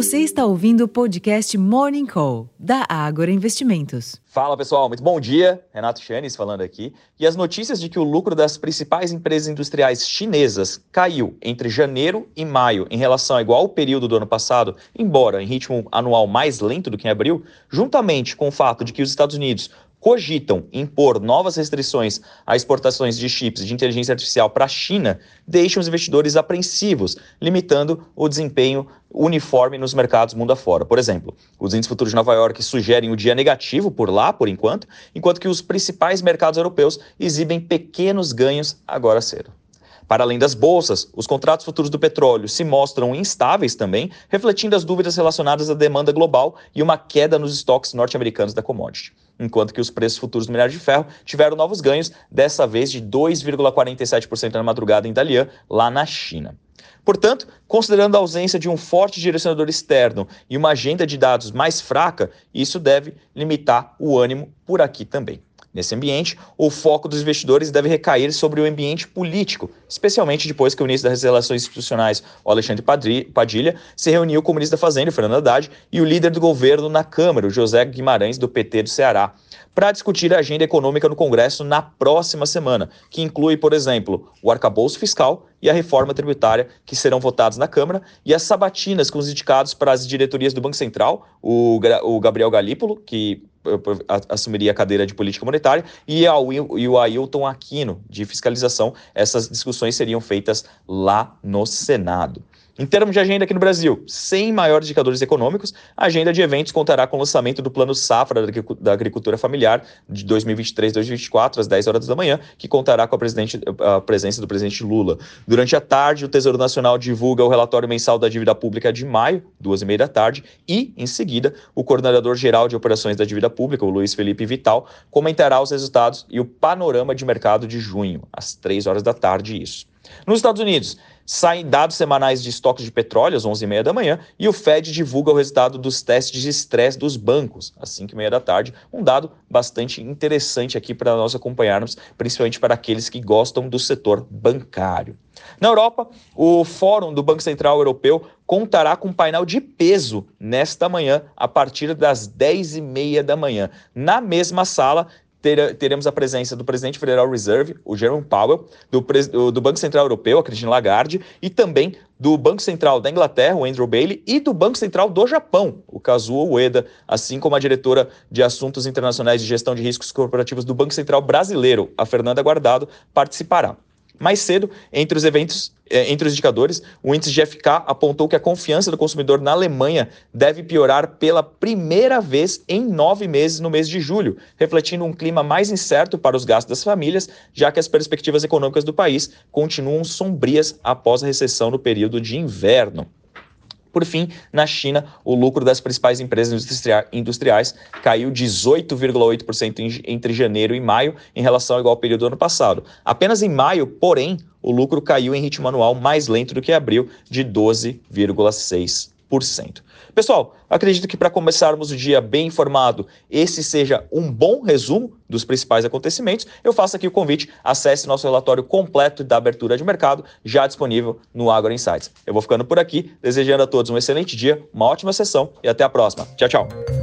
Você está ouvindo o podcast Morning Call, da Ágora Investimentos. Fala pessoal, muito bom dia. Renato Chanes falando aqui. E as notícias de que o lucro das principais empresas industriais chinesas caiu entre janeiro e maio em relação ao igual período do ano passado, embora em ritmo anual mais lento do que em abril, juntamente com o fato de que os Estados Unidos cogitam impor novas restrições a exportações de chips de inteligência artificial para a China, deixam os investidores apreensivos, limitando o desempenho uniforme nos mercados mundo afora. Por exemplo, os índices futuros de Nova York sugerem o dia negativo por lá, por enquanto, enquanto que os principais mercados europeus exibem pequenos ganhos agora cedo. Para além das bolsas, os contratos futuros do petróleo se mostram instáveis também, refletindo as dúvidas relacionadas à demanda global e uma queda nos estoques norte-americanos da commodity. Enquanto que os preços futuros do minério de ferro tiveram novos ganhos, dessa vez de 2,47% na madrugada em Dalian, lá na China. Portanto, considerando a ausência de um forte direcionador externo e uma agenda de dados mais fraca, isso deve limitar o ânimo por aqui também. Nesse ambiente, o foco dos investidores deve recair sobre o ambiente político, especialmente depois que o ministro das Relações Institucionais, Alexandre Padilha, se reuniu com o ministro da Fazenda, Fernando Haddad, e o líder do governo na Câmara, José Guimarães, do PT do Ceará, para discutir a agenda econômica no Congresso na próxima semana, que inclui, por exemplo, o arcabouço fiscal e a reforma tributária, que serão votados na Câmara, e as sabatinas com os indicados para as diretorias do Banco Central, o, Gabriel Galípolo, que assumiria a cadeira de política monetária, e, e o Ailton Aquino, de fiscalização. Essas discussões seriam feitas lá no Senado. Em termos de agenda aqui no Brasil, sem maiores indicadores econômicos, a agenda de eventos contará com o lançamento do Plano Safra da Agricultura Familiar de 2023-2024, às 10 horas da manhã, que contará com a, a, presença do presidente Lula. Durante a tarde, o Tesouro Nacional divulga o relatório mensal da dívida pública de maio, duas e meia da tarde, e, em seguida, o coordenador-geral de operações da dívida pública, o Luiz Felipe Vital, comentará os resultados e o panorama de mercado de junho, às 3 horas da tarde, isso. Nos Estados Unidos, saem dados semanais de estoques de petróleo às 11h30 da manhã e o Fed divulga o resultado dos testes de estresse dos bancos às 5h30 da tarde. Um dado bastante interessante aqui para nós acompanharmos, principalmente para aqueles que gostam do setor bancário. Na Europa, o Fórum do Banco Central Europeu contará com um painel de peso nesta manhã, a partir das 10h30 da manhã. Na mesma sala, teremos a presença do presidente Federal Reserve, o Jerome Powell, do, do, Banco Central Europeu, a Christine Lagarde, e também do Banco Central da Inglaterra, o Andrew Bailey, e do Banco Central do Japão, o Kazuo Ueda, assim como a diretora de Assuntos Internacionais de Gestão de Riscos Corporativos do Banco Central Brasileiro, a Fernanda Guardado, participará. Mais cedo, entre os eventos, eh, entre os indicadores, o índice GFK apontou que a confiança do consumidor na Alemanha deve piorar pela primeira vez em nove meses no mês de julho, refletindo um clima mais incerto para os gastos das famílias, já que as perspectivas econômicas do país continuam sombrias após a recessão no período de inverno. Por fim, na China, o lucro das principais empresas industriais caiu 18,8% entre janeiro e maio em relação ao igual período do ano passado. Apenas em maio, porém, o lucro caiu em ritmo anual mais lento do que abril, de 12,6%. Pessoal, acredito que para começarmos o dia bem informado, esse seja um bom resumo dos principais acontecimentos. Eu faço aqui o convite, acesse nosso relatório completo da abertura de mercado, já disponível no Agro Insights. Eu vou ficando por aqui, desejando a todos um excelente dia, uma ótima sessão e até a próxima. Tchau, tchau.